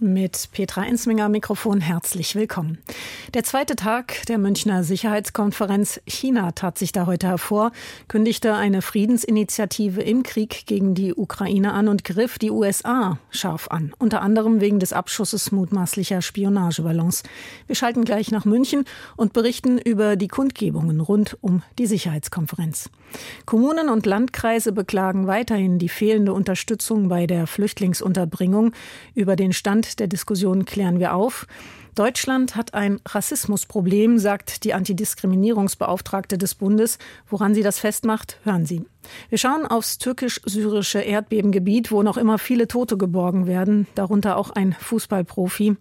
Mit Petra Ensminger Mikrofon herzlich willkommen. Der zweite Tag der Münchner Sicherheitskonferenz China tat sich da heute hervor, kündigte eine Friedensinitiative im Krieg gegen die Ukraine an und griff die USA scharf an, unter anderem wegen des Abschusses mutmaßlicher Spionageballons. Wir schalten gleich nach München und berichten über die Kundgebungen rund um die Sicherheitskonferenz. Kommunen und Landkreise beklagen weiterhin die fehlende Unterstützung bei der Flüchtlingsunterbringung. Über den Stand der Diskussion klären wir auf. Deutschland hat ein Rassismusproblem, sagt die Antidiskriminierungsbeauftragte des Bundes. Woran sie das festmacht, hören Sie. Wir schauen aufs türkisch-syrische Erdbebengebiet, wo noch immer viele Tote geborgen werden, darunter auch ein Fußballprofi.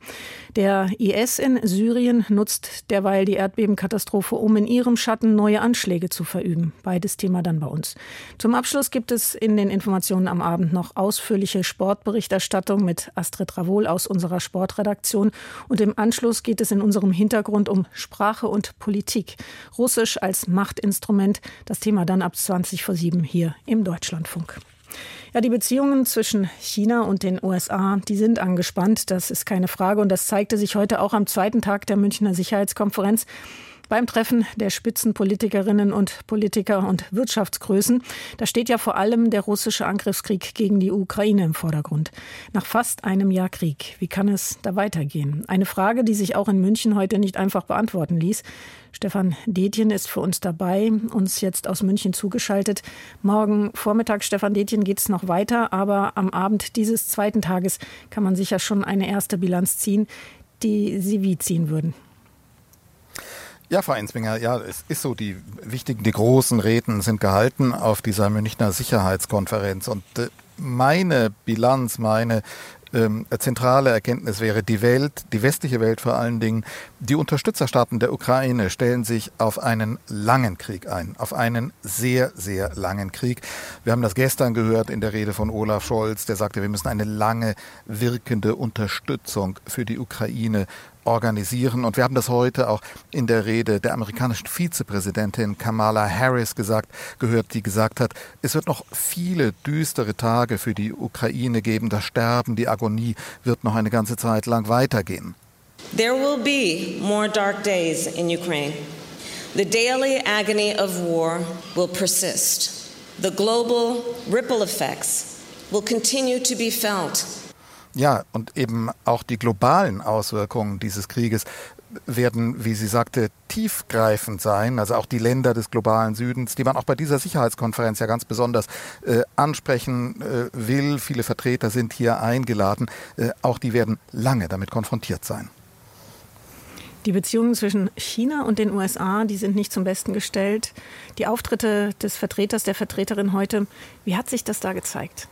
Der IS in Syrien nutzt derweil die Erdbebenkatastrophe, um in ihrem Schatten neue Anschläge zu verüben. Beides Thema dann bei uns. Zum Abschluss gibt es in den Informationen am Abend noch ausführliche Sportberichterstattung mit Astrid Ravol aus unserer Sportredaktion. Und im Anschluss geht es in unserem Hintergrund um Sprache und Politik. Russisch als Machtinstrument. Das Thema dann ab 20 vor 7 7 hier im Deutschlandfunk. Ja, die Beziehungen zwischen China und den USA, die sind angespannt, das ist keine Frage und das zeigte sich heute auch am zweiten Tag der Münchner Sicherheitskonferenz beim Treffen der Spitzenpolitikerinnen und Politiker und Wirtschaftsgrößen. Da steht ja vor allem der russische Angriffskrieg gegen die Ukraine im Vordergrund. Nach fast einem Jahr Krieg, wie kann es da weitergehen? Eine Frage, die sich auch in München heute nicht einfach beantworten ließ. Stefan Detjen ist für uns dabei, uns jetzt aus München zugeschaltet. Morgen Vormittag, Stefan Detjen, geht es noch weiter, aber am Abend dieses zweiten Tages kann man sicher schon eine erste Bilanz ziehen, die Sie wie ziehen würden. Ja, Frau Ensminger, ja, es ist so, die wichtigen, die großen Reden sind gehalten auf dieser Münchner Sicherheitskonferenz. Und äh, meine Bilanz, meine ähm, zentrale Erkenntnis wäre, die Welt, die westliche Welt vor allen Dingen, die Unterstützerstaaten der Ukraine stellen sich auf einen langen Krieg ein, auf einen sehr, sehr langen Krieg. Wir haben das gestern gehört in der Rede von Olaf Scholz, der sagte, wir müssen eine lange wirkende Unterstützung für die Ukraine organisieren. Und wir haben das heute auch in der Rede der amerikanischen Vizepräsidentin Kamala Harris gesagt, gehört, die gesagt hat, es wird noch viele düstere Tage für die Ukraine geben. Das Sterben, die Agonie wird noch eine ganze Zeit lang weitergehen. There will be more dark days in Ukraine. The daily agony of war will persist. The global ripple effects will continue to be felt. Ja, und eben auch die globalen Auswirkungen dieses Krieges werden, wie sie sagte, tiefgreifend sein. Also auch die Länder des globalen Südens, die man auch bei dieser Sicherheitskonferenz ja ganz besonders äh, ansprechen äh, will. Viele Vertreter sind hier eingeladen. Äh, auch die werden lange damit konfrontiert sein. Die Beziehungen zwischen China und den USA, die sind nicht zum Besten gestellt. Die Auftritte des Vertreters, der Vertreterin heute, wie hat sich das da gezeigt?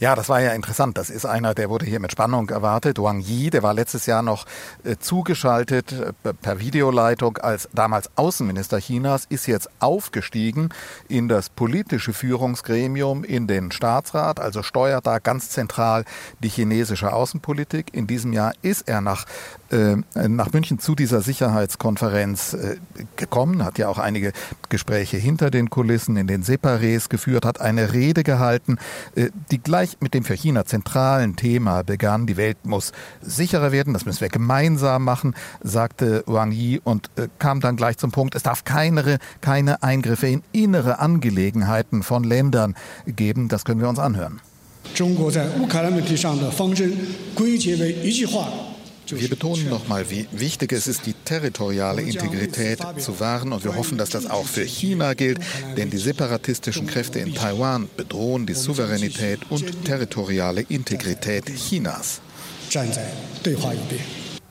Ja, das war ja interessant. Das ist einer, der wurde hier mit Spannung erwartet. Wang Yi, der war letztes Jahr noch äh, zugeschaltet äh, per Videoleitung als damals Außenminister Chinas, ist jetzt aufgestiegen in das politische Führungsgremium, in den Staatsrat, also steuert da ganz zentral die chinesische Außenpolitik. In diesem Jahr ist er nach nach München zu dieser Sicherheitskonferenz äh, gekommen, hat ja auch einige Gespräche hinter den Kulissen in den Separés geführt, hat eine Rede gehalten, äh, die gleich mit dem für China zentralen Thema begann. Die Welt muss sicherer werden, das müssen wir gemeinsam machen, sagte Wang Yi und kam dann gleich zum Punkt, es darf keine, keine Eingriffe in innere Angelegenheiten von Ländern geben. Das können wir uns anhören. 中国在乌克兰问题上的方针归结为一句话 wir betonen nochmal, wie wichtig es ist, die territoriale Integrität zu wahren und wir hoffen, dass das auch für China gilt, denn die separatistischen Kräfte in Taiwan bedrohen die Souveränität und territoriale Integrität Chinas.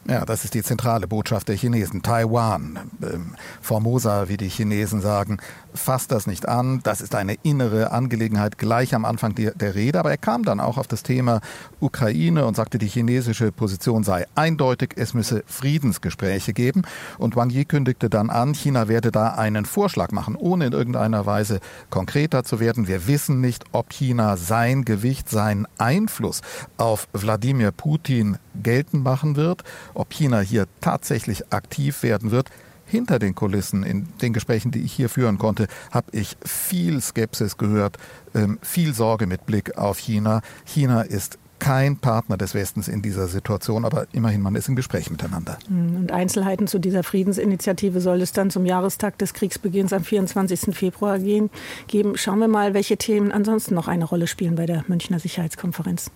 Ja, das ist die zentrale Botschaft der Chinesen. Taiwan, ähm, Formosa, wie die Chinesen sagen, fasst das nicht an. Das ist eine innere Angelegenheit gleich am Anfang der, der Rede. Aber er kam dann auch auf das Thema Ukraine und sagte, die chinesische Position sei eindeutig. Es müsse Friedensgespräche geben. Und Wang Yi kündigte dann an, China werde da einen Vorschlag machen, ohne in irgendeiner Weise konkreter zu werden. Wir wissen nicht, ob China sein Gewicht, seinen Einfluss auf Wladimir Putin geltend machen wird ob China hier tatsächlich aktiv werden wird, hinter den Kulissen, in den Gesprächen, die ich hier führen konnte, habe ich viel Skepsis gehört, ähm, viel Sorge mit Blick auf China. China ist kein Partner des Westens in dieser Situation, aber immerhin, man ist im Gespräch miteinander. Hm, und Einzelheiten zu dieser Friedensinitiative soll es dann zum Jahrestag des Kriegsbeginns am 24. Februar gehen, geben. Schauen wir mal, welche Themen ansonsten noch eine Rolle spielen bei der Münchner Sicherheitskonferenz.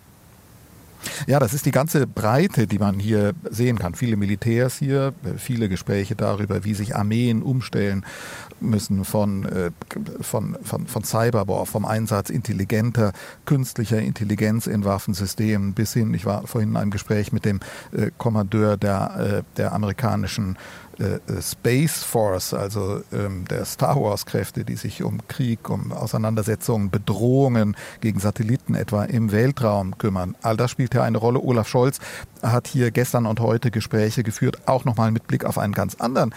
Ja, das ist die ganze Breite, die man hier sehen kann. Viele Militärs hier, viele Gespräche darüber, wie sich Armeen umstellen müssen von, äh, von, von, von Cyberwar, vom Einsatz intelligenter, künstlicher Intelligenz in Waffensystemen bis hin, ich war vorhin in einem Gespräch mit dem äh, Kommandeur der, äh, der amerikanischen äh, Space Force, also ähm, der Star Wars Kräfte, die sich um Krieg, um Auseinandersetzungen, Bedrohungen gegen Satelliten etwa im Weltraum kümmern. All das spielt ja eine Rolle. Olaf Scholz hat hier gestern und heute Gespräche geführt, auch nochmal mit Blick auf einen ganz anderen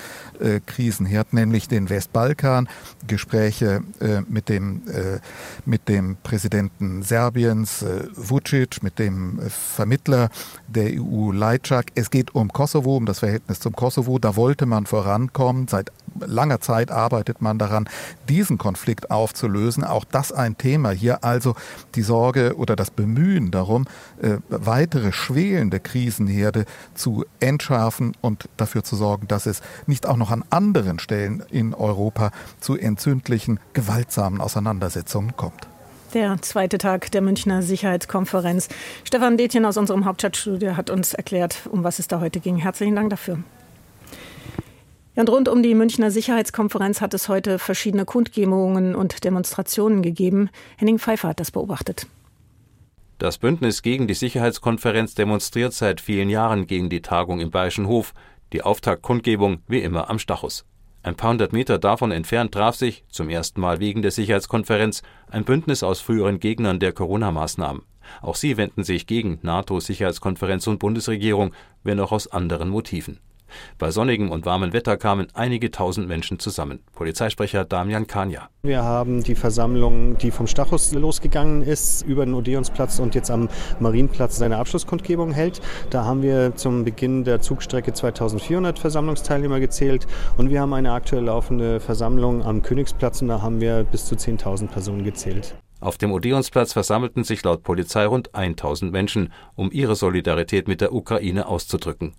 Krisenherd, nämlich den Westbalkan. Gespräche äh, mit, dem, äh, mit dem Präsidenten Serbiens, äh, Vucic, mit dem Vermittler der EU, Lajczak. Es geht um Kosovo, um das Verhältnis zum Kosovo. Da wollte man vorankommen. Seit langer Zeit arbeitet man daran, diesen Konflikt aufzulösen. Auch das ein Thema hier. Also die Sorge oder das Bemühen darum, äh, weitere schwelende Krisenherde zu entschärfen und dafür zu sorgen, dass es nicht auch noch an anderen Stellen in Europa zu entzündlichen, gewaltsamen Auseinandersetzungen kommt der zweite Tag der Münchner Sicherheitskonferenz. Stefan Detjen aus unserem Hauptstadtstudio hat uns erklärt, um was es da heute ging. Herzlichen Dank dafür. und rund um die Münchner Sicherheitskonferenz hat es heute verschiedene Kundgebungen und Demonstrationen gegeben. Henning Pfeiffer hat das beobachtet. Das Bündnis gegen die Sicherheitskonferenz demonstriert seit vielen Jahren gegen die Tagung im Bayerischen Hof. Die Auftaktkundgebung wie immer am Stachus. Ein paar hundert Meter davon entfernt traf sich, zum ersten Mal wegen der Sicherheitskonferenz, ein Bündnis aus früheren Gegnern der Corona-Maßnahmen. Auch sie wenden sich gegen NATO, Sicherheitskonferenz und Bundesregierung, wenn auch aus anderen Motiven. Bei sonnigem und warmem Wetter kamen einige tausend Menschen zusammen. Polizeisprecher Damian Kania. Wir haben die Versammlung, die vom Stachus losgegangen ist, über den Odeonsplatz und jetzt am Marienplatz seine Abschlusskundgebung hält. Da haben wir zum Beginn der Zugstrecke 2400 Versammlungsteilnehmer gezählt und wir haben eine aktuell laufende Versammlung am Königsplatz und da haben wir bis zu 10.000 Personen gezählt. Auf dem Odeonsplatz versammelten sich laut Polizei rund 1000 Menschen, um ihre Solidarität mit der Ukraine auszudrücken.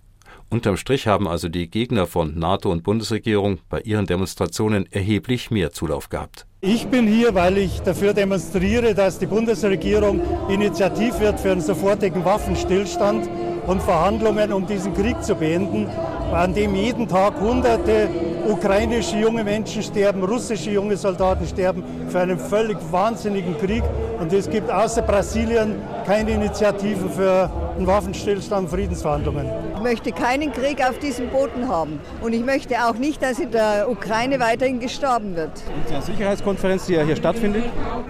Unterm Strich haben also die Gegner von NATO und Bundesregierung bei ihren Demonstrationen erheblich mehr Zulauf gehabt. Ich bin hier, weil ich dafür demonstriere, dass die Bundesregierung initiativ wird für einen sofortigen Waffenstillstand und Verhandlungen, um diesen Krieg zu beenden, an dem jeden Tag Hunderte ukrainische junge Menschen sterben, russische junge Soldaten sterben für einen völlig wahnsinnigen Krieg. Und es gibt außer Brasilien keine Initiativen für einen Waffenstillstand, Friedensverhandlungen. Ich möchte keinen Krieg auf diesem Boden haben. Und ich möchte auch nicht, dass in der Ukraine weiterhin gestorben wird. Und die Sicherheitskonferenz, die ja hier stattfindet?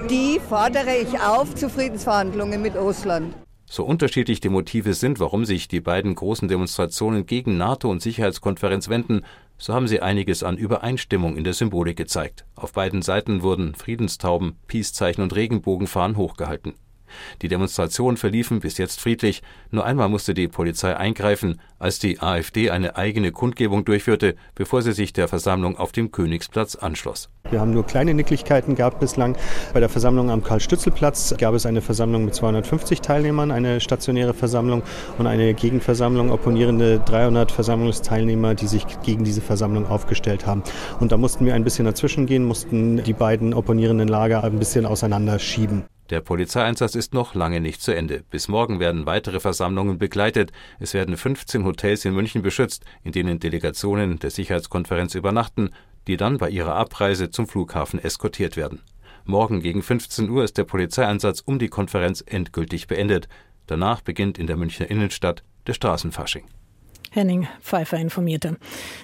Die fordere ich auf zu Friedensverhandlungen mit Russland. So unterschiedlich die Motive sind, warum sich die beiden großen Demonstrationen gegen NATO und Sicherheitskonferenz wenden, so haben sie einiges an Übereinstimmung in der Symbolik gezeigt. Auf beiden Seiten wurden Friedenstauben, Peacezeichen und Regenbogenfahnen hochgehalten. Die Demonstrationen verliefen bis jetzt friedlich, nur einmal musste die Polizei eingreifen, als die AfD eine eigene Kundgebung durchführte, bevor sie sich der Versammlung auf dem Königsplatz anschloss. Wir haben nur kleine Nicklichkeiten gehabt bislang. Bei der Versammlung am Karl-Stützel-Platz gab es eine Versammlung mit 250 Teilnehmern, eine stationäre Versammlung und eine Gegenversammlung, opponierende 300 Versammlungsteilnehmer, die sich gegen diese Versammlung aufgestellt haben. Und da mussten wir ein bisschen dazwischen gehen, mussten die beiden opponierenden Lager ein bisschen auseinanderschieben. Der Polizeieinsatz ist noch lange nicht zu Ende. Bis morgen werden weitere Versammlungen begleitet. Es werden 15 Hotels in München beschützt, in denen Delegationen der Sicherheitskonferenz übernachten, die dann bei ihrer Abreise zum Flughafen eskortiert werden. Morgen gegen 15 Uhr ist der Polizeieinsatz um die Konferenz endgültig beendet. Danach beginnt in der Münchner Innenstadt der Straßenfasching. Henning Pfeiffer informierte.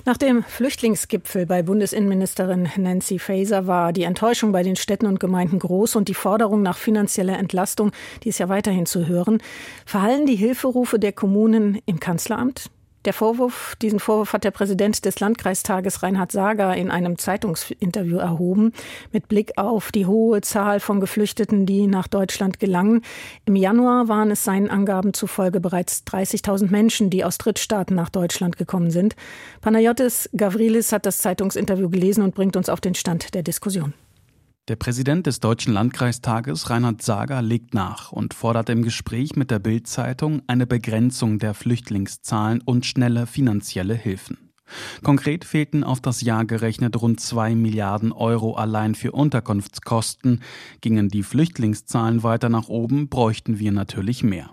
Nach dem Flüchtlingsgipfel bei Bundesinnenministerin Nancy Faeser war die Enttäuschung bei den Städten und Gemeinden groß und die Forderung nach finanzieller Entlastung, die ist ja weiterhin zu hören. Verhallen die Hilferufe der Kommunen im Kanzleramt? Der Vorwurf, diesen Vorwurf hat der Präsident des Landkreistages Reinhard Sager in einem Zeitungsinterview erhoben, mit Blick auf die hohe Zahl von Geflüchteten, die nach Deutschland gelangen. Im Januar waren es seinen Angaben zufolge bereits 30.000 Menschen, die aus Drittstaaten nach Deutschland gekommen sind. Panayotis Gavrilis hat das Zeitungsinterview gelesen und bringt uns auf den Stand der Diskussion. Der Präsident des Deutschen Landkreistages, Reinhard Sager, legt nach und fordert im Gespräch mit der Bild-Zeitung eine Begrenzung der Flüchtlingszahlen und schnelle finanzielle Hilfen. Konkret fehlten auf das Jahr gerechnet rund zwei Milliarden Euro allein für Unterkunftskosten. Gingen die Flüchtlingszahlen weiter nach oben, bräuchten wir natürlich mehr.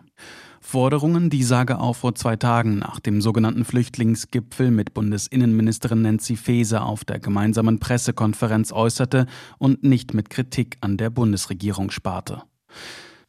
Forderungen, die Sage auch vor zwei Tagen nach dem sogenannten Flüchtlingsgipfel mit Bundesinnenministerin Nancy Faeser auf der gemeinsamen Pressekonferenz äußerte und nicht mit Kritik an der Bundesregierung sparte.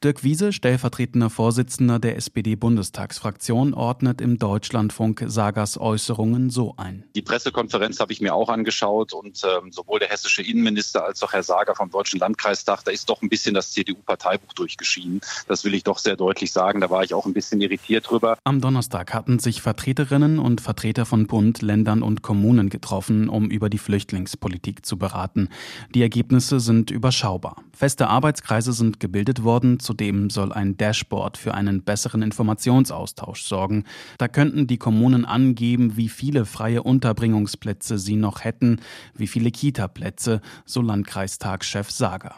Dirk Wiese, stellvertretender Vorsitzender der SPD-Bundestagsfraktion, ordnet im Deutschlandfunk Sagas Äußerungen so ein. Die Pressekonferenz habe ich mir auch angeschaut und ähm, sowohl der hessische Innenminister als auch Herr Sager vom Deutschen Landkreistag, da ist doch ein bisschen das CDU-Parteibuch durchgeschieden. Das will ich doch sehr deutlich sagen. Da war ich auch ein bisschen irritiert drüber. Am Donnerstag hatten sich Vertreterinnen und Vertreter von Bund, Ländern und Kommunen getroffen, um über die Flüchtlingspolitik zu beraten. Die Ergebnisse sind überschaubar. Feste Arbeitskreise sind gebildet worden. Zudem soll ein Dashboard für einen besseren Informationsaustausch sorgen. Da könnten die Kommunen angeben, wie viele freie Unterbringungsplätze sie noch hätten, wie viele Kita-Plätze, so Landkreistagschef Sager.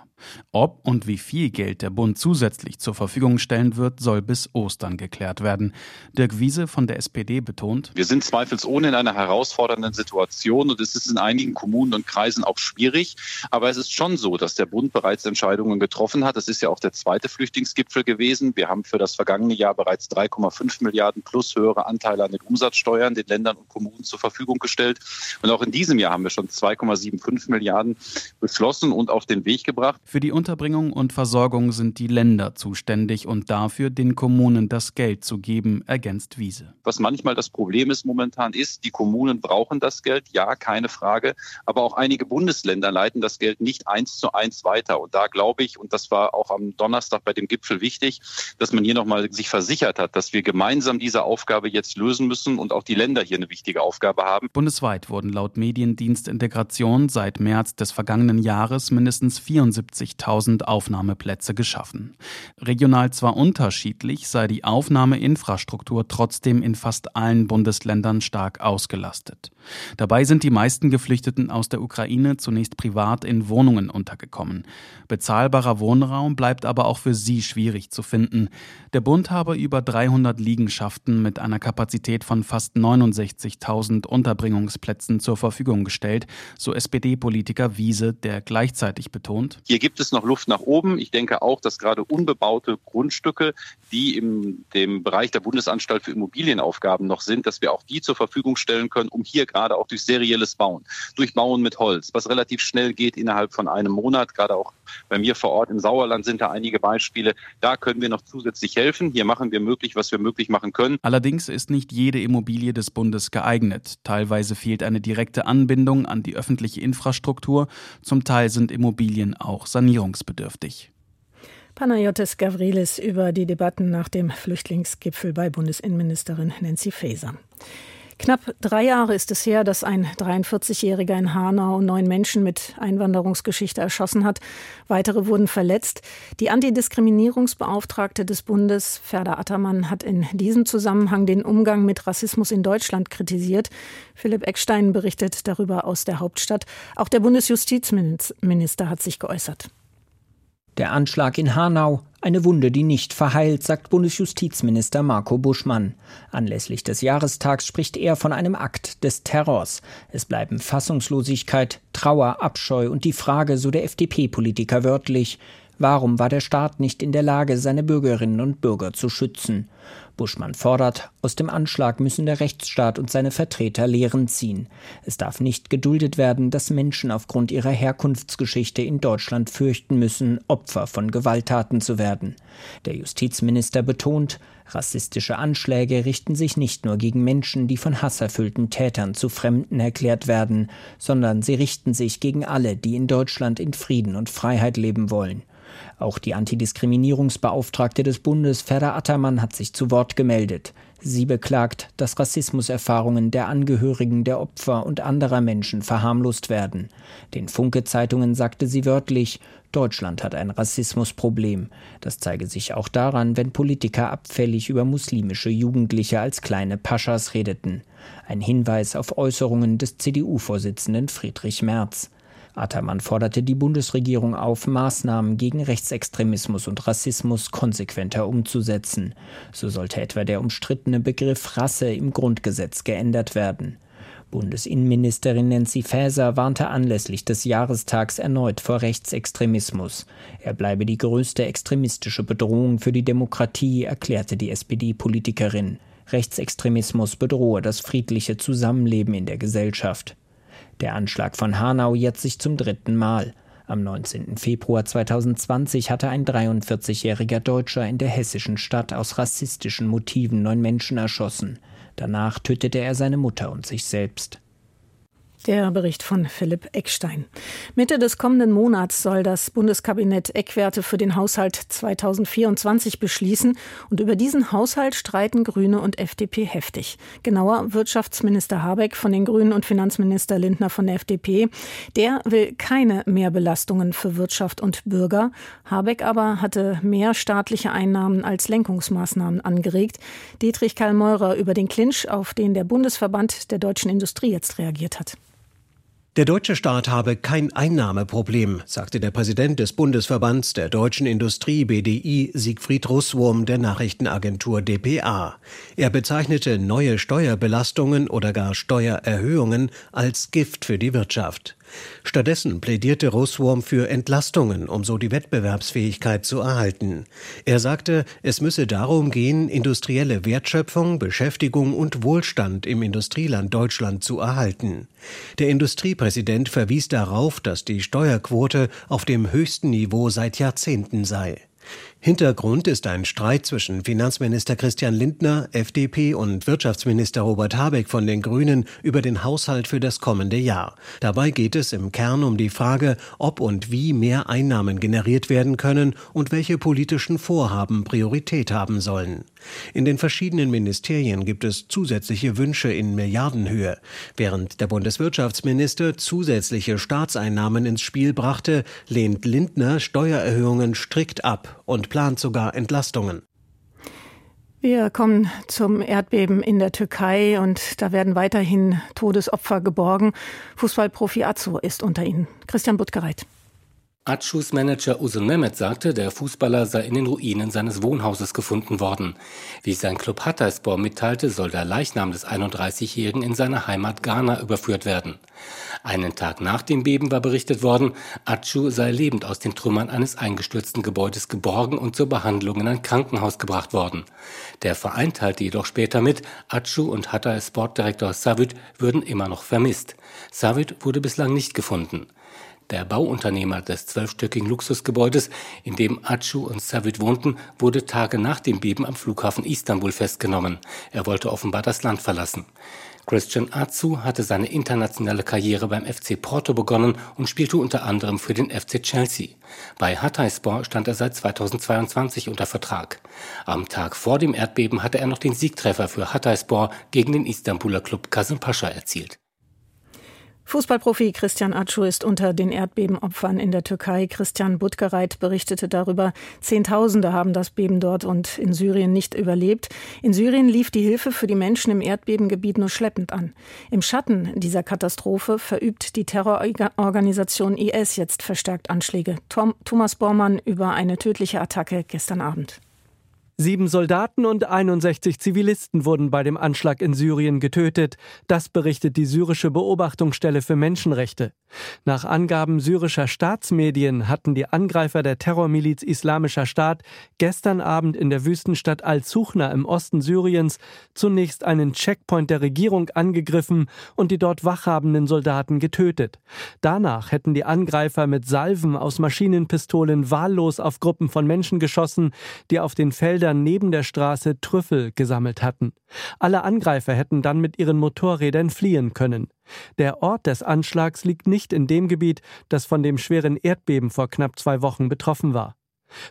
Ob und wie viel Geld der Bund zusätzlich zur Verfügung stellen wird, soll bis Ostern geklärt werden. Dirk Wiese von der SPD betont, wir sind zweifelsohne in einer herausfordernden Situation und es ist in einigen Kommunen und Kreisen auch schwierig. Aber es ist schon so, dass der Bund bereits Entscheidungen getroffen hat. Es ist ja auch der zweite Flüchtlingsgipfel gewesen. Wir haben für das vergangene Jahr bereits 3,5 Milliarden plus höhere Anteile an den Umsatzsteuern den Ländern und Kommunen zur Verfügung gestellt. Und auch in diesem Jahr haben wir schon 2,75 Milliarden beschlossen und auf den Weg gebracht. Für die Unterbringung und Versorgung sind die Länder zuständig und dafür den Kommunen das Geld zu geben, ergänzt Wiese. Was manchmal das Problem ist momentan ist, die Kommunen brauchen das Geld, ja, keine Frage, aber auch einige Bundesländer leiten das Geld nicht eins zu eins weiter. Und da glaube ich, und das war auch am Donnerstag bei dem Gipfel wichtig, dass man hier nochmal sich versichert hat, dass wir gemeinsam diese Aufgabe jetzt lösen müssen und auch die Länder hier eine wichtige Aufgabe haben. Bundesweit wurden laut Mediendienst Integration seit März des vergangenen Jahres mindestens 74 50.000 Aufnahmeplätze geschaffen. Regional zwar unterschiedlich, sei die Aufnahmeinfrastruktur trotzdem in fast allen Bundesländern stark ausgelastet. Dabei sind die meisten Geflüchteten aus der Ukraine zunächst privat in Wohnungen untergekommen. Bezahlbarer Wohnraum bleibt aber auch für sie schwierig zu finden. Der Bund habe über 300 Liegenschaften mit einer Kapazität von fast 69.000 Unterbringungsplätzen zur Verfügung gestellt, so SPD-Politiker Wiese, der gleichzeitig betont, hier gibt es noch Luft nach oben. Ich denke auch, dass gerade unbebaute Grundstücke, die in dem Bereich der Bundesanstalt für Immobilienaufgaben noch sind, dass wir auch die zur Verfügung stellen können, um hier gerade auch durch serielles Bauen, durch Bauen mit Holz, was relativ schnell geht innerhalb von einem Monat, gerade auch bei mir vor Ort im Sauerland sind da einige Beispiele. Da können wir noch zusätzlich helfen. Hier machen wir möglich, was wir möglich machen können. Allerdings ist nicht jede Immobilie des Bundes geeignet. Teilweise fehlt eine direkte Anbindung an die öffentliche Infrastruktur. Zum Teil sind Immobilien auch sanierungsbedürftig. Panayotis Gavrilis über die Debatten nach dem Flüchtlingsgipfel bei Bundesinnenministerin Nancy Faeser. Knapp drei Jahre ist es her, dass ein 43-Jähriger in Hanau neun Menschen mit Einwanderungsgeschichte erschossen hat. Weitere wurden verletzt. Die Antidiskriminierungsbeauftragte des Bundes, Ferda Attermann, hat in diesem Zusammenhang den Umgang mit Rassismus in Deutschland kritisiert. Philipp Eckstein berichtet darüber aus der Hauptstadt. Auch der Bundesjustizminister hat sich geäußert. Der Anschlag in Hanau, eine Wunde, die nicht verheilt, sagt Bundesjustizminister Marco Buschmann. Anlässlich des Jahrestags spricht er von einem Akt des Terrors. Es bleiben Fassungslosigkeit, Trauer, Abscheu und die Frage, so der FDP-Politiker wörtlich, warum war der Staat nicht in der Lage, seine Bürgerinnen und Bürger zu schützen? Buschmann fordert, aus dem Anschlag müssen der Rechtsstaat und seine Vertreter Lehren ziehen. Es darf nicht geduldet werden, dass Menschen aufgrund ihrer Herkunftsgeschichte in Deutschland fürchten müssen, Opfer von Gewalttaten zu werden. Der Justizminister betont, rassistische Anschläge richten sich nicht nur gegen Menschen, die von hasserfüllten Tätern zu Fremden erklärt werden, sondern sie richten sich gegen alle, die in Deutschland in Frieden und Freiheit leben wollen. Auch die Antidiskriminierungsbeauftragte des Bundes, Ferda Attermann, hat sich zu Wort gemeldet. Sie beklagt, dass Rassismuserfahrungen der Angehörigen der Opfer und anderer Menschen verharmlost werden. Den Funke-Zeitungen sagte sie wörtlich, Deutschland hat ein Rassismusproblem. Das zeige sich auch daran, wenn Politiker abfällig über muslimische Jugendliche als kleine Paschas redeten. Ein Hinweis auf Äußerungen des CDU-Vorsitzenden Friedrich Merz. Attermann forderte die Bundesregierung auf, Maßnahmen gegen Rechtsextremismus und Rassismus konsequenter umzusetzen. So sollte etwa der umstrittene Begriff Rasse im Grundgesetz geändert werden. Bundesinnenministerin Nancy Faeser warnte anlässlich des Jahrestags erneut vor Rechtsextremismus. Er bleibe die größte extremistische Bedrohung für die Demokratie, erklärte die SPD-Politikerin. Rechtsextremismus bedrohe das friedliche Zusammenleben in der Gesellschaft. Der Anschlag von Hanau jetzt sich zum dritten Mal. Am 19. Februar 2020 hatte ein 43-jähriger Deutscher in der hessischen Stadt aus rassistischen Motiven neun Menschen erschossen. Danach tötete er seine Mutter und sich selbst. Der Bericht von Philipp Eckstein. Mitte des kommenden Monats soll das Bundeskabinett Eckwerte für den Haushalt 2024 beschließen. Und über diesen Haushalt streiten Grüne und FDP heftig. Genauer Wirtschaftsminister Habeck von den Grünen und Finanzminister Lindner von der FDP. Der will keine Mehrbelastungen für Wirtschaft und Bürger. Habeck aber hatte mehr staatliche Einnahmen als Lenkungsmaßnahmen angeregt. Dietrich Karl Meurer über den Clinch, auf den der Bundesverband der deutschen Industrie jetzt reagiert hat. Der deutsche Staat habe kein Einnahmeproblem, sagte der Präsident des Bundesverbands der deutschen Industrie BDI Siegfried Russwurm der Nachrichtenagentur dpa. Er bezeichnete neue Steuerbelastungen oder gar Steuererhöhungen als Gift für die Wirtschaft. Stattdessen plädierte Russwurm für Entlastungen, um so die Wettbewerbsfähigkeit zu erhalten. Er sagte, es müsse darum gehen, industrielle Wertschöpfung, Beschäftigung und Wohlstand im Industrieland Deutschland zu erhalten. Der Industriepräsident verwies darauf, dass die Steuerquote auf dem höchsten Niveau seit Jahrzehnten sei. Hintergrund ist ein Streit zwischen Finanzminister Christian Lindner, FDP und Wirtschaftsminister Robert Habeck von den Grünen über den Haushalt für das kommende Jahr. Dabei geht es im Kern um die Frage, ob und wie mehr Einnahmen generiert werden können und welche politischen Vorhaben Priorität haben sollen. In den verschiedenen Ministerien gibt es zusätzliche Wünsche in Milliardenhöhe. Während der Bundeswirtschaftsminister zusätzliche Staatseinnahmen ins Spiel brachte, lehnt Lindner Steuererhöhungen strikt ab und plant sogar Entlastungen. Wir kommen zum Erdbeben in der Türkei und da werden weiterhin Todesopfer geborgen. Fußballprofi Azo ist unter ihnen. Christian Buttgereit. Atschus Manager Uzun Mehmet sagte, der Fußballer sei in den Ruinen seines Wohnhauses gefunden worden. Wie sein Club Hatayspor mitteilte, soll der Leichnam des 31-Jährigen in seine Heimat Ghana überführt werden. Einen Tag nach dem Beben war berichtet worden, Atschu sei lebend aus den Trümmern eines eingestürzten Gebäudes geborgen und zur Behandlung in ein Krankenhaus gebracht worden. Der Verein teilte jedoch später mit, Atschu und Hatay Sportdirektor Savit würden immer noch vermisst. Savit wurde bislang nicht gefunden. Der Bauunternehmer des zwölfstöckigen Luxusgebäudes, in dem Acu und Savid wohnten, wurde Tage nach dem Beben am Flughafen Istanbul festgenommen. Er wollte offenbar das Land verlassen. Christian Azu hatte seine internationale Karriere beim FC Porto begonnen und spielte unter anderem für den FC Chelsea. Bei Hatayspor stand er seit 2022 unter Vertrag. Am Tag vor dem Erdbeben hatte er noch den Siegtreffer für Hatayspor gegen den Istanbuler Club Kasımpaşa erzielt. Fußballprofi Christian Acu ist unter den Erdbebenopfern in der Türkei. Christian Buttgereit berichtete darüber. Zehntausende haben das Beben dort und in Syrien nicht überlebt. In Syrien lief die Hilfe für die Menschen im Erdbebengebiet nur schleppend an. Im Schatten dieser Katastrophe verübt die Terrororganisation IS jetzt verstärkt Anschläge. Thomas Bormann über eine tödliche Attacke gestern Abend. Sieben Soldaten und 61 Zivilisten wurden bei dem Anschlag in Syrien getötet. Das berichtet die syrische Beobachtungsstelle für Menschenrechte. Nach Angaben syrischer Staatsmedien hatten die Angreifer der Terrormiliz Islamischer Staat gestern Abend in der Wüstenstadt Al-Suchna im Osten Syriens zunächst einen Checkpoint der Regierung angegriffen und die dort wachhabenden Soldaten getötet. Danach hätten die Angreifer mit Salven aus Maschinenpistolen wahllos auf Gruppen von Menschen geschossen, die auf den Feldern Feldern neben der Straße Trüffel gesammelt hatten. Alle Angreifer hätten dann mit ihren Motorrädern fliehen können. Der Ort des Anschlags liegt nicht in dem Gebiet, das von dem schweren Erdbeben vor knapp zwei Wochen betroffen war.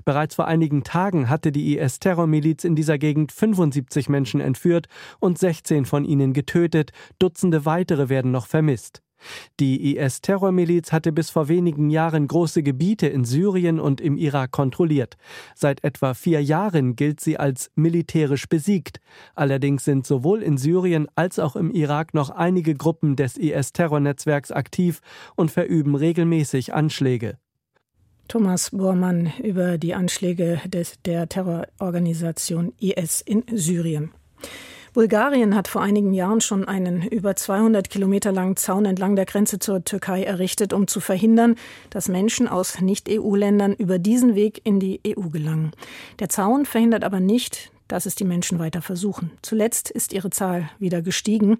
Bereits vor einigen Tagen hatte die IS-Terrormiliz in dieser Gegend 75 Menschen entführt und 16 von ihnen getötet, Dutzende weitere werden noch vermisst. Die IS-Terrormiliz hatte bis vor wenigen Jahren große Gebiete in Syrien und im Irak kontrolliert. Seit etwa vier Jahren gilt sie als militärisch besiegt. Allerdings sind sowohl in Syrien als auch im Irak noch einige Gruppen des IS-Terrornetzwerks aktiv und verüben regelmäßig Anschläge. Thomas Bormann über die Anschläge des, der Terrororganisation IS in Syrien. Bulgarien hat vor einigen Jahren schon einen über 200 Kilometer langen Zaun entlang der Grenze zur Türkei errichtet, um zu verhindern, dass Menschen aus Nicht-EU-Ländern über diesen Weg in die EU gelangen. Der Zaun verhindert aber nicht, dass es die Menschen weiter versuchen. Zuletzt ist ihre Zahl wieder gestiegen.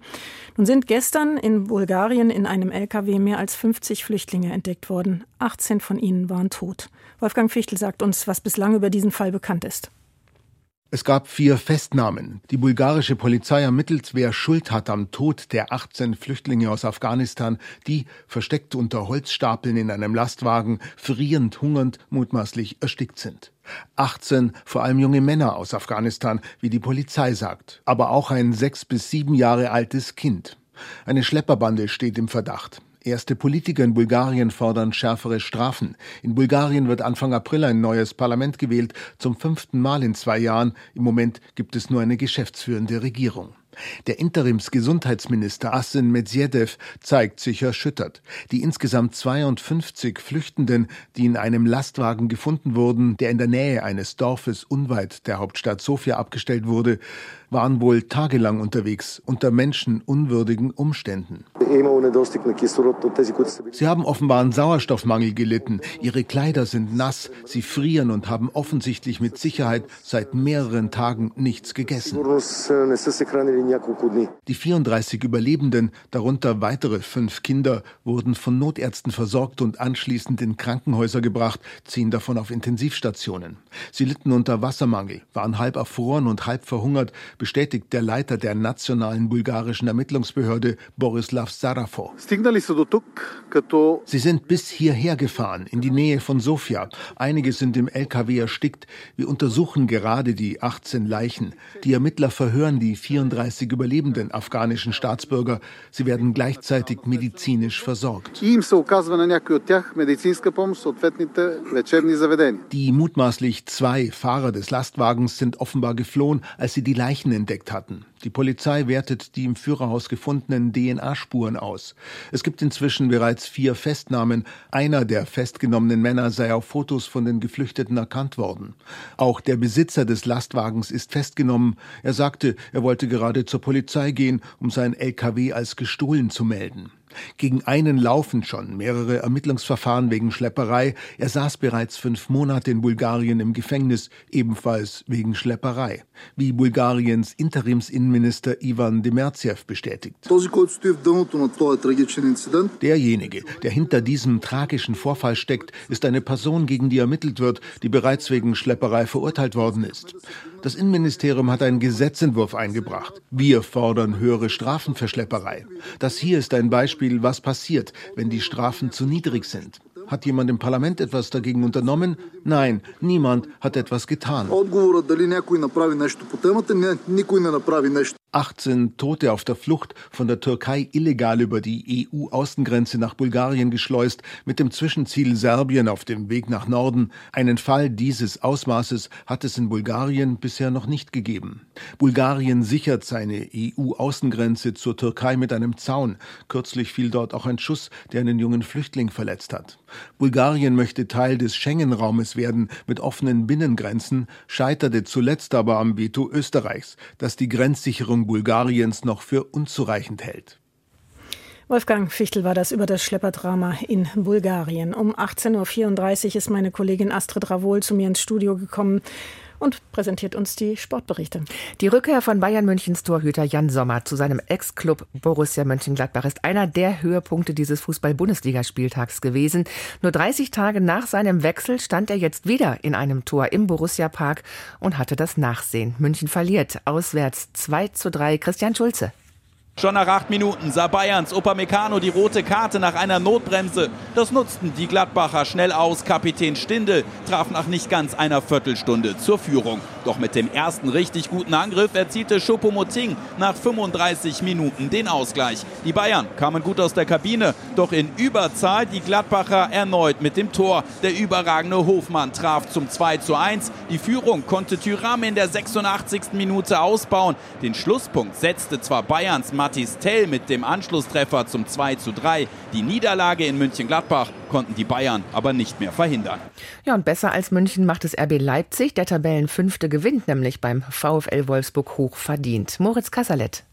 Nun sind gestern in Bulgarien in einem LKW mehr als 50 Flüchtlinge entdeckt worden. 18 von ihnen waren tot. Wolfgang Fichtel sagt uns, was bislang über diesen Fall bekannt ist. Es gab vier Festnahmen. Die bulgarische Polizei ermittelt, wer Schuld hat am Tod der 18 Flüchtlinge aus Afghanistan, die, versteckt unter Holzstapeln in einem Lastwagen, frierend, hungernd, mutmaßlich erstickt sind. 18 vor allem junge Männer aus Afghanistan, wie die Polizei sagt, aber auch ein sechs bis sieben Jahre altes Kind. Eine Schlepperbande steht im Verdacht. Erste Politiker in Bulgarien fordern schärfere Strafen. In Bulgarien wird Anfang April ein neues Parlament gewählt, zum fünften Mal in zwei Jahren. Im Moment gibt es nur eine geschäftsführende Regierung. Der Interimsgesundheitsminister Asin Medvedev zeigt sich erschüttert. Die insgesamt 52 Flüchtenden, die in einem Lastwagen gefunden wurden, der in der Nähe eines Dorfes unweit der Hauptstadt Sofia abgestellt wurde, waren wohl tagelang unterwegs unter menschenunwürdigen Umständen. Sie haben offenbar einen Sauerstoffmangel gelitten. Ihre Kleider sind nass, sie frieren und haben offensichtlich mit Sicherheit seit mehreren Tagen nichts gegessen. Die 34 Überlebenden, darunter weitere fünf Kinder, wurden von Notärzten versorgt und anschließend in Krankenhäuser gebracht, ziehen davon auf Intensivstationen. Sie litten unter Wassermangel, waren halb erfroren und halb verhungert, bestätigt der Leiter der nationalen bulgarischen Ermittlungsbehörde Borislav Sarafo. Sie sind bis hierher gefahren, in die Nähe von Sofia. Einige sind im LKW erstickt. Wir untersuchen gerade die 18 Leichen. Die Ermittler verhören die 34 Überlebenden afghanischen Staatsbürger. Sie werden gleichzeitig medizinisch versorgt. Die mutmaßlich zwei Fahrer des Lastwagens sind offenbar geflohen, als sie die Leichen entdeckt hatten. Die Polizei wertet die im Führerhaus gefundenen DNA-Spuren aus. Es gibt inzwischen bereits vier Festnahmen. Einer der festgenommenen Männer sei auf Fotos von den Geflüchteten erkannt worden. Auch der Besitzer des Lastwagens ist festgenommen. Er sagte, er wollte gerade zur Polizei gehen, um sein LKW als gestohlen zu melden. Gegen einen laufen schon mehrere Ermittlungsverfahren wegen Schlepperei. Er saß bereits fünf Monate in Bulgarien im Gefängnis, ebenfalls wegen Schlepperei, wie Bulgariens Interimsinnenminister Ivan Demertsev bestätigt. Derjenige, der hinter diesem tragischen Vorfall steckt, ist eine Person, gegen die ermittelt wird, die bereits wegen Schlepperei verurteilt worden ist. Das Innenministerium hat einen Gesetzentwurf eingebracht. Wir fordern höhere Strafen für Schlepperei. Das hier ist ein Beispiel, was passiert, wenn die Strafen zu niedrig sind. Hat jemand im Parlament etwas dagegen unternommen? Nein, niemand hat etwas getan. 18 Tote auf der Flucht von der Türkei illegal über die EU-Außengrenze nach Bulgarien geschleust, mit dem Zwischenziel Serbien auf dem Weg nach Norden. Einen Fall dieses Ausmaßes hat es in Bulgarien bisher noch nicht gegeben. Bulgarien sichert seine EU-Außengrenze zur Türkei mit einem Zaun. Kürzlich fiel dort auch ein Schuss, der einen jungen Flüchtling verletzt hat. Bulgarien möchte Teil des Schengen-Raumes werden mit offenen Binnengrenzen, scheiterte zuletzt aber am Veto Österreichs, das die Grenzsicherung Bulgariens noch für unzureichend hält. Wolfgang Fichtel war das über das Schlepperdrama in Bulgarien. Um 18.34 Uhr ist meine Kollegin Astrid Ravol zu mir ins Studio gekommen und präsentiert uns die Sportberichte. Die Rückkehr von Bayern Münchens Torhüter Jan Sommer zu seinem Ex-Club Borussia Mönchengladbach ist einer der Höhepunkte dieses Fußball-Bundesligaspieltags gewesen. Nur 30 Tage nach seinem Wechsel stand er jetzt wieder in einem Tor im Borussia Park und hatte das Nachsehen. München verliert auswärts 2 zu 3. Christian Schulze. Schon nach acht Minuten sah Bayerns Upamecano die rote Karte nach einer Notbremse. Das nutzten die Gladbacher schnell aus. Kapitän Stindel traf nach nicht ganz einer Viertelstunde zur Führung. Doch mit dem ersten richtig guten Angriff erzielte Choupo-Moting nach 35 Minuten den Ausgleich. Die Bayern kamen gut aus der Kabine, doch in Überzahl die Gladbacher erneut mit dem Tor. Der überragende Hofmann traf zum 2 zu 1. Die Führung konnte Tyram in der 86. Minute ausbauen. Den Schlusspunkt setzte zwar Bayerns Mathis Tell mit dem Anschlusstreffer zum 2 zu 3. Die Niederlage in München-Gladbach konnten die Bayern aber nicht mehr verhindern. Ja, und besser als München macht es RB Leipzig. Der Tabellenfünfte gewinnt nämlich beim VfL Wolfsburg hoch verdient. Moritz Kasserlet.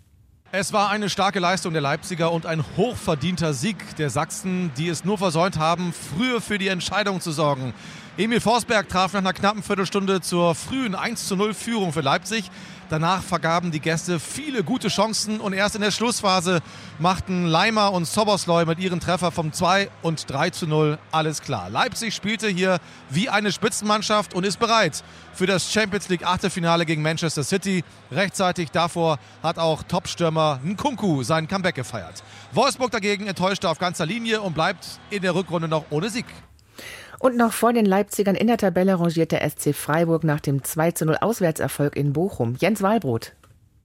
Es war eine starke Leistung der Leipziger und ein hochverdienter Sieg der Sachsen, die es nur versäumt haben, früher für die Entscheidung zu sorgen. Emil Forsberg traf nach einer knappen Viertelstunde zur frühen 1 zu 0 Führung für Leipzig. Danach vergaben die Gäste viele gute Chancen und erst in der Schlussphase machten Leimer und Sobosloi mit ihren Treffer vom 2 und 3 zu 0 alles klar. Leipzig spielte hier wie eine Spitzenmannschaft und ist bereit für das Champions League Achtelfinale gegen Manchester City. Rechtzeitig davor hat auch Topstürmer Nkunku sein Comeback gefeiert. Wolfsburg dagegen enttäuschte auf ganzer Linie und bleibt in der Rückrunde noch ohne Sieg. Und noch vor den Leipzigern in der Tabelle rangiert der SC Freiburg nach dem 2 0 Auswärtserfolg in Bochum. Jens Walbrot.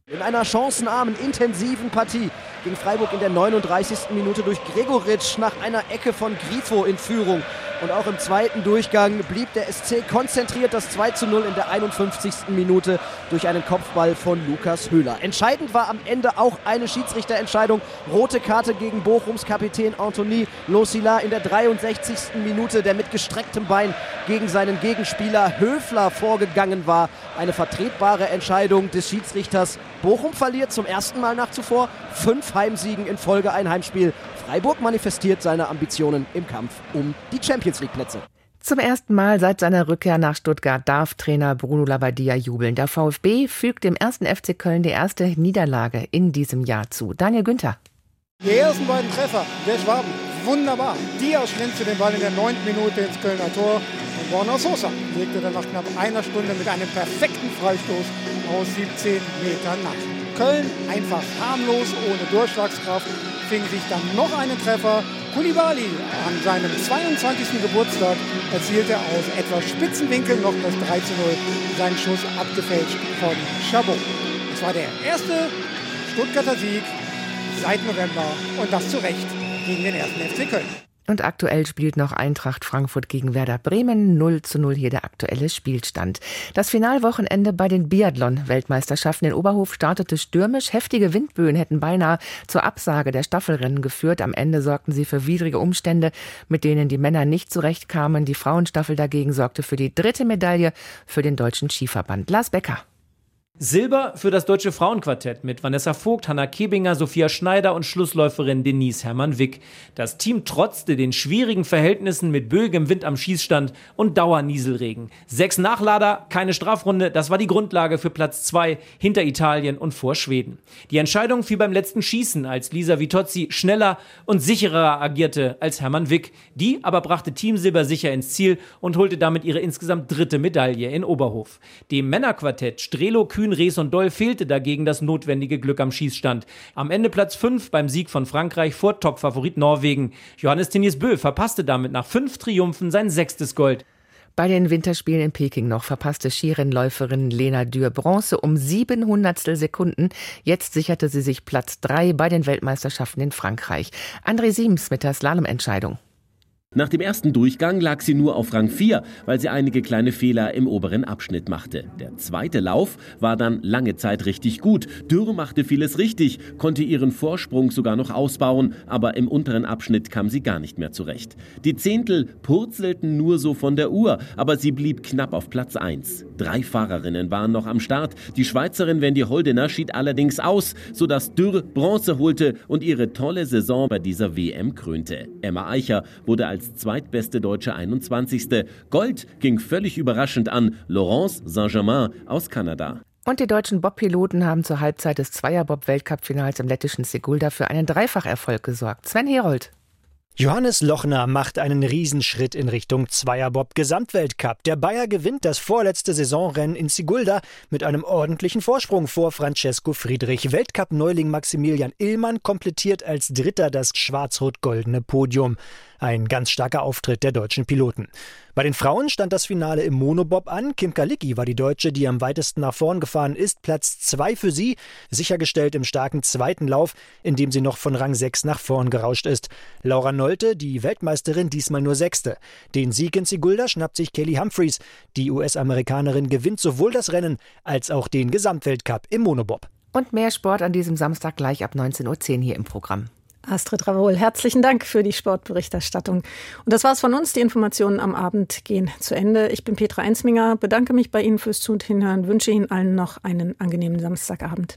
In einer chancenarmen, intensiven Partie ging Freiburg in der 39. Minute durch Gregoritsch nach einer Ecke von Grifo in Führung. Und auch im zweiten Durchgang blieb der SC konzentriert das 2 zu 0 in der 51. Minute durch einen Kopfball von Lukas Höhler. Entscheidend war am Ende auch eine Schiedsrichterentscheidung. Rote Karte gegen Bochums Kapitän Anthony Losila in der 63. Minute, der mit gestrecktem Bein gegen seinen Gegenspieler Höfler vorgegangen war. Eine vertretbare Entscheidung des Schiedsrichters. Bochum verliert zum ersten Mal nach zuvor fünf Heimsiegen in Folge ein Heimspiel. Freiburg manifestiert seine Ambitionen im Kampf um die Champions League Plätze. Zum ersten Mal seit seiner Rückkehr nach Stuttgart darf Trainer Bruno Labbadia jubeln. Der VfB fügt dem ersten FC Köln die erste Niederlage in diesem Jahr zu. Daniel Günther. Die ersten beiden Treffer der Schwaben, wunderbar. Diaz schlänzte den Ball in der neunten Minute ins Kölner Tor und Borna Sosa legte dann nach knapp einer Stunde mit einem perfekten Freistoß aus 17 Metern nach. Köln einfach harmlos, ohne Durchschlagskraft, fing sich dann noch einen Treffer. Kulibali an seinem 22. Geburtstag erzielte aus etwas Spitzenwinkel noch das 3 zu 0, seinen Schuss abgefälscht von Chabot. Es war der erste Stuttgarter Sieg seit November und das zu Recht gegen den ersten FC Köln. Und aktuell spielt noch Eintracht Frankfurt gegen Werder Bremen. 0 zu 0 hier der aktuelle Spielstand. Das Finalwochenende bei den Biathlon-Weltmeisterschaften in Oberhof startete stürmisch. Heftige Windböen hätten beinahe zur Absage der Staffelrennen geführt. Am Ende sorgten sie für widrige Umstände, mit denen die Männer nicht zurechtkamen. Die Frauenstaffel dagegen sorgte für die dritte Medaille für den Deutschen Skiverband. Lars Becker. Silber für das deutsche Frauenquartett mit Vanessa Vogt, Hanna Kebinger, Sophia Schneider und Schlussläuferin Denise Hermann-Wick. Das Team trotzte den schwierigen Verhältnissen mit böigem Wind am Schießstand und Dauernieselregen. Sechs Nachlader, keine Strafrunde, das war die Grundlage für Platz zwei hinter Italien und vor Schweden. Die Entscheidung fiel beim letzten Schießen, als Lisa Vitozzi schneller und sicherer agierte als Hermann Wick. Die aber brachte Team Silber sicher ins Ziel und holte damit ihre insgesamt dritte Medaille in Oberhof. Dem Männerquartett Strelo Kühn Rees und Doll fehlte dagegen das notwendige Glück am Schießstand. Am Ende Platz 5 beim Sieg von Frankreich vor Topfavorit Norwegen. Johannes Teniers Bö verpasste damit nach fünf Triumphen sein sechstes Gold. Bei den Winterspielen in Peking noch verpasste Skirennläuferin Lena Dürr Bronze um 700 Sekunden. Jetzt sicherte sie sich Platz 3 bei den Weltmeisterschaften in Frankreich. André Siems mit der Slalomentscheidung. Nach dem ersten Durchgang lag sie nur auf Rang 4, weil sie einige kleine Fehler im oberen Abschnitt machte. Der zweite Lauf war dann lange Zeit richtig gut. Dürr machte vieles richtig, konnte ihren Vorsprung sogar noch ausbauen, aber im unteren Abschnitt kam sie gar nicht mehr zurecht. Die Zehntel purzelten nur so von der Uhr, aber sie blieb knapp auf Platz 1. Drei Fahrerinnen waren noch am Start. Die Schweizerin Wendy Holdener schied allerdings aus, sodass Dürr Bronze holte und ihre tolle Saison bei dieser WM krönte. Emma Eicher wurde als als zweitbeste deutsche 21. Gold ging völlig überraschend an Laurence Saint-Germain aus Kanada. Und die deutschen Bob-Piloten haben zur Halbzeit des Zweierbob-Weltcup-Finals im lettischen Sigulda für einen Dreifacherfolg gesorgt. Sven Herold. Johannes Lochner macht einen Riesenschritt in Richtung Zweierbob Gesamtweltcup. Der Bayer gewinnt das vorletzte Saisonrennen in Sigulda mit einem ordentlichen Vorsprung vor Francesco Friedrich. Weltcup-Neuling Maximilian Illmann komplettiert als Dritter das schwarz-rot-goldene Podium. Ein ganz starker Auftritt der deutschen Piloten. Bei den Frauen stand das Finale im Monobob an. Kim Kalicki war die Deutsche, die am weitesten nach vorn gefahren ist. Platz zwei für sie, sichergestellt im starken zweiten Lauf, in dem sie noch von Rang 6 nach vorn gerauscht ist. Laura Nolte, die Weltmeisterin, diesmal nur Sechste. Den Sieg in Sigulda schnappt sich Kelly Humphreys. Die US-Amerikanerin gewinnt sowohl das Rennen als auch den Gesamtweltcup im Monobob. Und mehr Sport an diesem Samstag gleich ab 19.10 Uhr hier im Programm. Astrid Ravol, herzlichen Dank für die Sportberichterstattung. Und das war's von uns. Die Informationen am Abend gehen zu Ende. Ich bin Petra Einsminger, bedanke mich bei Ihnen fürs Zuhören, wünsche Ihnen allen noch einen angenehmen Samstagabend.